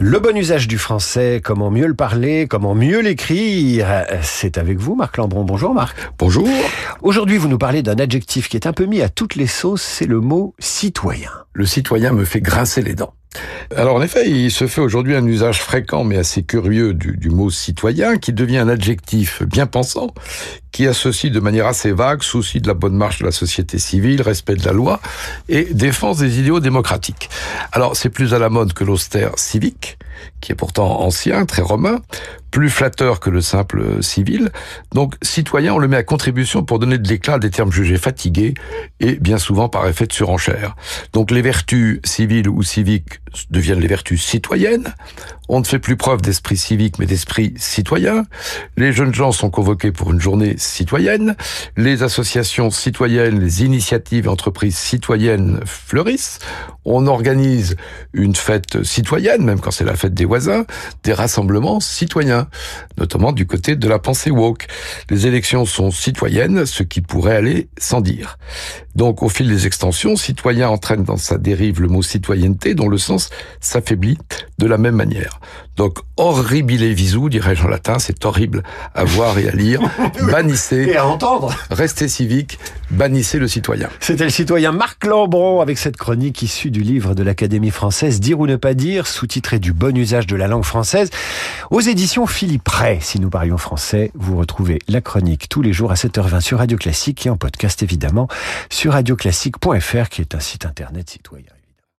Le bon usage du français, comment mieux le parler, comment mieux l'écrire, c'est avec vous Marc Lambron. Bonjour Marc. Bonjour. Aujourd'hui vous nous parlez d'un adjectif qui est un peu mis à toutes les sauces, c'est le mot citoyen. Le citoyen me fait grincer les dents. Alors en effet, il se fait aujourd'hui un usage fréquent mais assez curieux du, mot citoyen qui devient un adjectif bien pensant qui associe de manière assez vague souci de la bonne marche de la société civile, respect de la loi et défense des idéaux démocratiques. Alors c'est plus à la mode que l'austère civique qui est pourtant ancien, très romain, plus flatteur que le simple civil. Donc, citoyen, on le met à contribution pour donner de l'éclat à des termes jugés fatigués et bien souvent par effet de surenchère. Donc, les vertus civiles ou civiques deviennent les vertus citoyennes. On ne fait plus preuve d'esprit civique, mais d'esprit citoyen. Les jeunes gens sont convoqués pour une journée citoyenne. Les associations citoyennes, les initiatives et entreprises citoyennes fleurissent. On organise une fête citoyenne, même quand c'est la fête des voisins, des rassemblements citoyens, notamment du côté de la pensée woke. Les élections sont citoyennes, ce qui pourrait aller sans dire. Donc, au fil des extensions, citoyen entraîne dans sa dérive le mot citoyenneté, dont le sens s'affaiblit de la même manière. Donc, horribile visu, dirais-je en latin, c'est horrible à voir et à lire. Bannissez. Et à entendre. Restez civique, bannissez le citoyen. C'était le citoyen Marc Lambron avec cette chronique issue du livre de l'Académie française, Dire ou ne pas dire, sous-titré du bon usage de la langue française, aux éditions Philippe Ray. Si nous parlions français, vous retrouvez la chronique tous les jours à 7h20 sur Radio Classique et en podcast évidemment sur radioclassique.fr qui est un site internet citoyen.